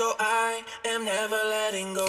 So I am never letting go.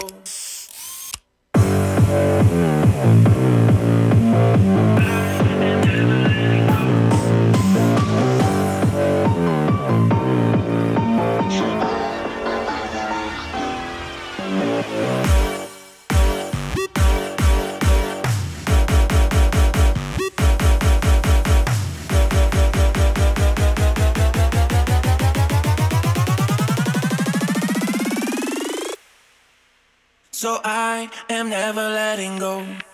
Is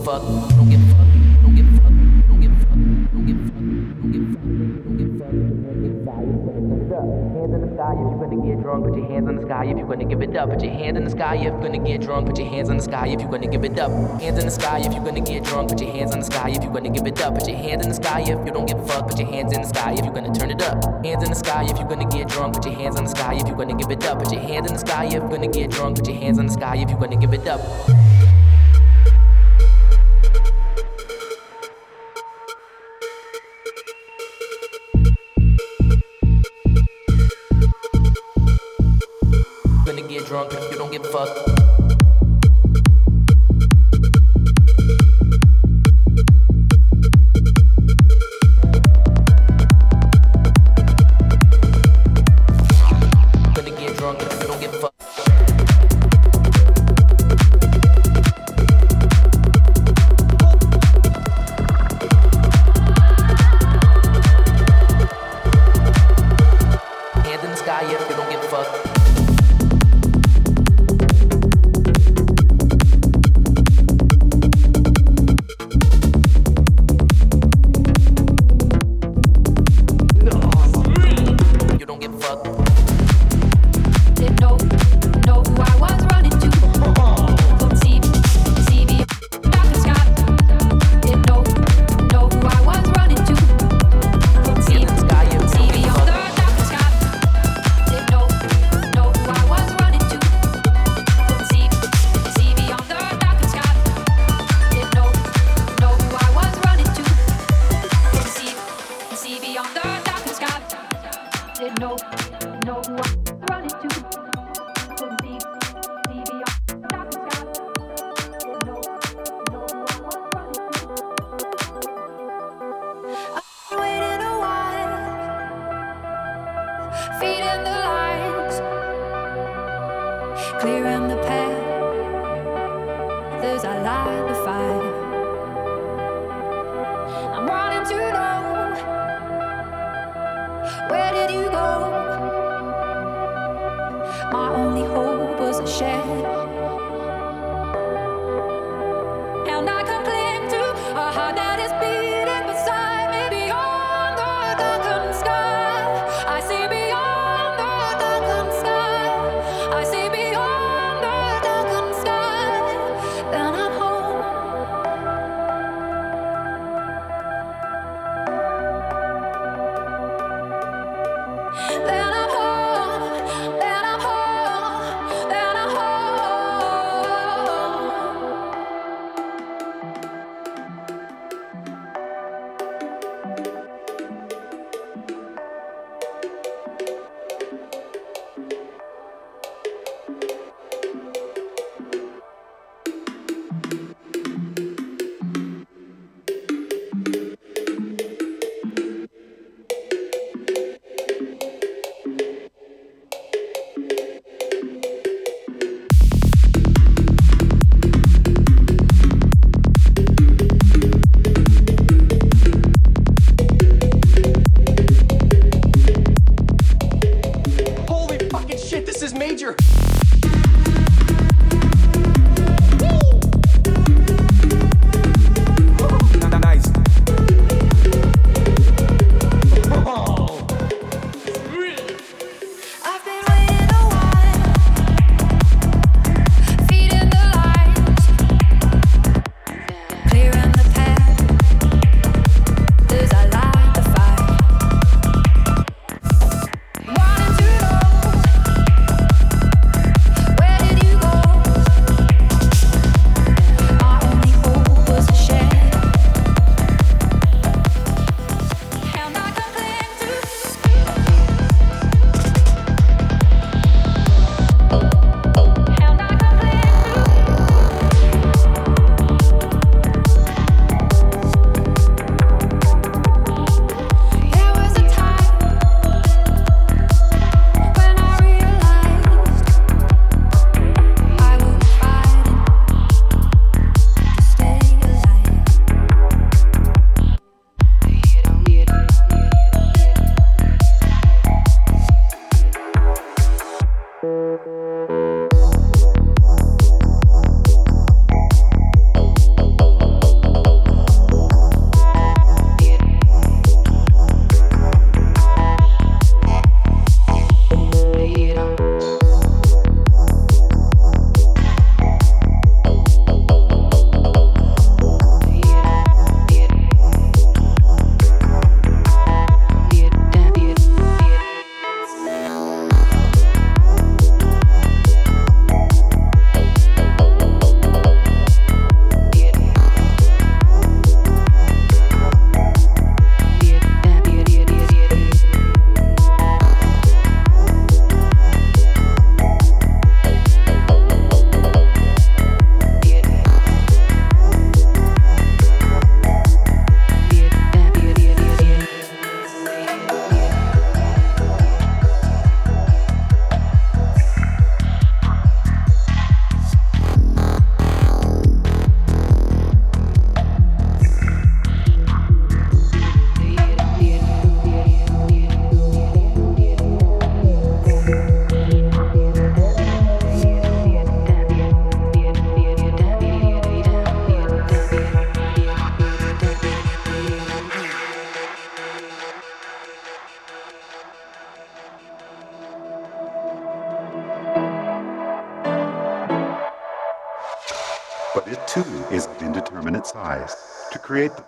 fuck, don't give a fuck, don't give a fuck, don't give a fuck, don't give a fuck, don't give a fuck, don't give a fuck. Hands in the sky if you're gonna get drunk, put your hands in the sky if you're gonna give it up. Put your hands in the sky if you're gonna get drunk, put your hands on the sky if you're gonna give it up. Hands in the sky if you're gonna get drunk, put your hands on the sky if you're gonna give it up. Put your hands in the sky if you don't give a fuck, put your hands in the sky if you're gonna turn it up. Hands in the sky if you're gonna get drunk, put your hands on the sky if you're gonna give it up. Put your hands in the sky if you're gonna get drunk, put your hands on the sky if you're gonna give it up.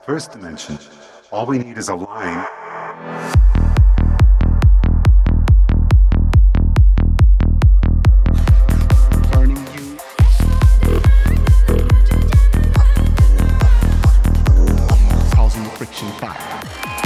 First dimension, all we need is a line friction fire.